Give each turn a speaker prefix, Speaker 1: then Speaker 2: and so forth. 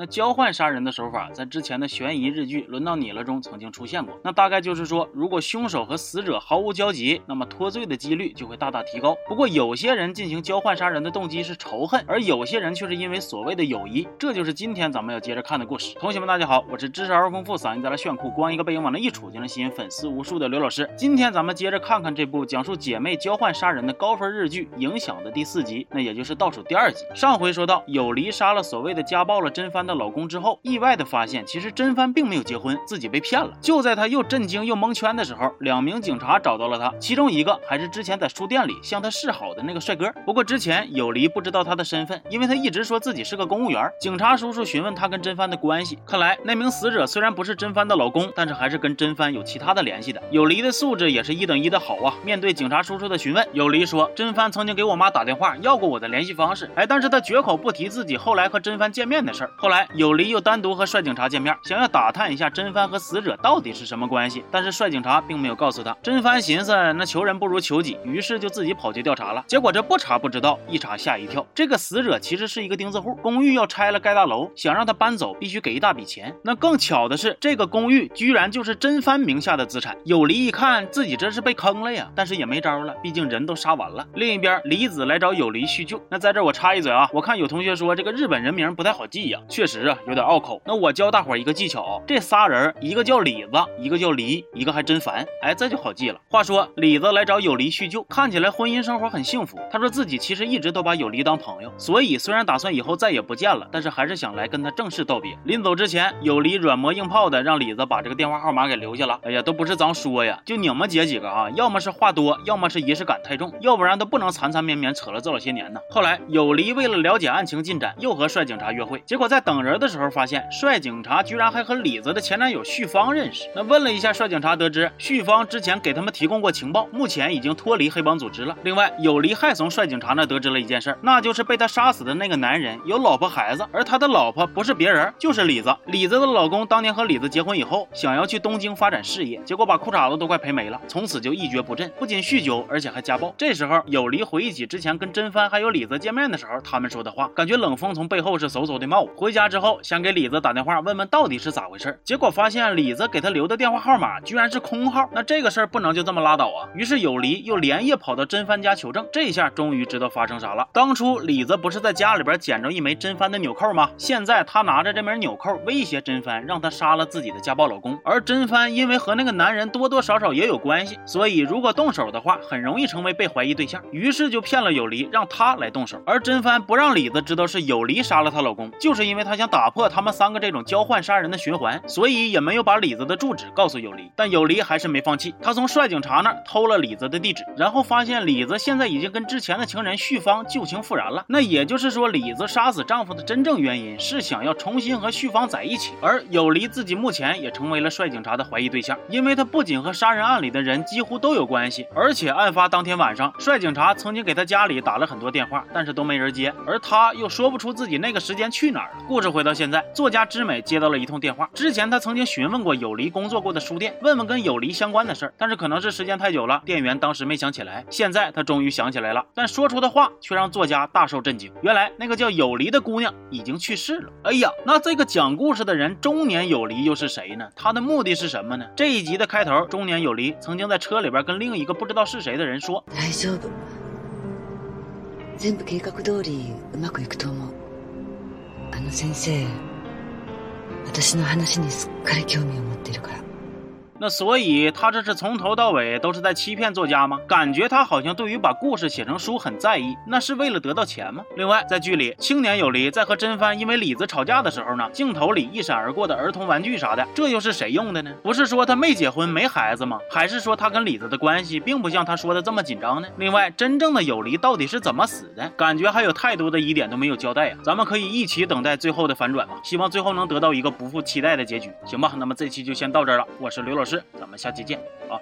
Speaker 1: 那交换杀人的手法，在之前的悬疑日剧《轮到你了》中曾经出现过。那大概就是说，如果凶手和死者毫无交集，那么脱罪的几率就会大大提高。不过，有些人进行交换杀人的动机是仇恨，而有些人却是因为所谓的友谊。这就是今天咱们要接着看的故事。同学们，大家好，我是知识而丰富、嗓音带来炫酷、光一个背影往那一杵就能吸引粉丝无数的刘老师。今天咱们接着看看这部讲述姐妹交换杀人的高分日剧《影响》的第四集，那也就是倒数第二集。上回说到，有离杀了所谓的家暴了真帆的老公之后，意外的发现其实真帆并没有结婚，自己被骗了。就在他又震惊又蒙圈的时候，两名警察找到了他，其中一个还是之前在书店里向他示好的那个帅哥。不过之前有离不知道他的身份，因为他一直说自己是个公务员。警察叔叔询问他跟真帆的关系，看来那名死者虽然不是真帆的老公，但是还是跟真帆有其他的联系的。有离的素质也是一等一的好啊！面对警察叔叔的询问，有离说真帆曾经给我妈打电话要过我的联系方式，哎，但是他绝口不提自己后来和真帆见面的事儿。后来有离又单独和帅警察见面，想要打探一下真帆和死者到底是什么关系，但是帅警察并没有告诉他。真帆寻思那求人不如求己，于是就自己跑去调查了。结果这不查不知道，一查吓一跳，这个死者其实是一个钉子户，公寓要拆了盖大楼，想让他搬走必须给一大笔钱。那更巧的是，这个公寓居然就是真帆名下的资产。有离一看自己这是被坑了呀，但是也没招了，毕竟人都杀完了。另一边，李子来找有离叙旧。那在这我插一嘴啊，我看有同学说这个日本人名不太好记呀，确实啊有点拗口。那我教大伙一个技巧，这仨人一个叫李子，一个叫离，一个还真烦，哎，这就好记了。话说李子来找有离叙旧，看起来婚姻生活很幸福。他说自己其实一直都把有离当朋友，所以虽然打算以后再也不见了，但是还是想来跟他正式道别。临走之前，有离软磨硬泡的让李子把这个电话号码给留下了。哎呀，都不是咱说呀，就你们姐几个啊，要么是话多，要么是仪式感太重，要不然都不能缠缠绵绵扯了这老些年呢。后来有离为了了解案情进展，又和帅警察约会，结果在等等人的时候发现帅警察居然还和李子的前男友旭芳认识。那问了一下帅警察，得知旭芳之前给他们提供过情报，目前已经脱离黑帮组织了。另外，有离还从帅警察那得知了一件事，那就是被他杀死的那个男人有老婆孩子，而他的老婆不是别人，就是李子。李子的老公当年和李子结婚以后，想要去东京发展事业，结果把裤衩子都快赔没了，从此就一蹶不振，不仅酗酒，而且还家暴。这时候，有离回忆起之前跟真帆还有李子见面的时候，他们说的话，感觉冷风从背后是嗖嗖的冒。回家家之后，想给李子打电话问问到底是咋回事，结果发现李子给他留的电话号码居然是空号。那这个事儿不能就这么拉倒啊！于是有离又连夜跑到真帆家求证，这下终于知道发生啥了。当初李子不是在家里边捡着一枚真帆的纽扣吗？现在他拿着这枚纽扣威胁真帆，让他杀了自己的家暴老公。而真帆因为和那个男人多多少少也有关系，所以如果动手的话，很容易成为被怀疑对象。于是就骗了有离，让他来动手。而真帆不让李子知道是有离杀了她老公，就是因为他他想打破他们三个这种交换杀人的循环，所以也没有把李子的住址告诉有离。但有离还是没放弃，他从帅警察那儿偷了李子的地址，然后发现李子现在已经跟之前的情人旭芳旧情复燃了。那也就是说，李子杀死丈夫的真正原因是想要重新和旭芳在一起。而有离自己目前也成为了帅警察的怀疑对象，因为他不仅和杀人案里的人几乎都有关系，而且案发当天晚上，帅警察曾经给他家里打了很多电话，但是都没人接，而他又说不出自己那个时间去哪儿了。故事回到现在，作家知美接到了一通电话，之前他曾经询问过有离工作过的书店，问问跟有离相关的事儿，但是可能是时间太久了，店员当时没想起来。现在他终于想起来了，但说出的话却让作家大受震惊。原来那个叫有离的姑娘已经去世了。哎呀，那这个讲故事的人中年有离又是谁呢？他的目的是什么呢？这一集的开头，中年有离曾经在车里边跟另一个不知道是谁的人说。
Speaker 2: 大丈夫。全部計画通りうまくいくと思う。 先生、私の話にすっかり興味を持ってるから。
Speaker 1: 那所以他这是从头到尾都是在欺骗作家吗？感觉他好像对于把故事写成书很在意，那是为了得到钱吗？另外，在剧里，青年有离在和真帆因为李子吵架的时候呢，镜头里一闪而过的儿童玩具啥的，这又是谁用的呢？不是说他没结婚没孩子吗？还是说他跟李子的关系并不像他说的这么紧张呢？另外，真正的有离到底是怎么死的？感觉还有太多的疑点都没有交代呀，咱们可以一起等待最后的反转吧，希望最后能得到一个不负期待的结局，行吧？那么这期就先到这儿了，我是刘老师师。咱们下期见啊！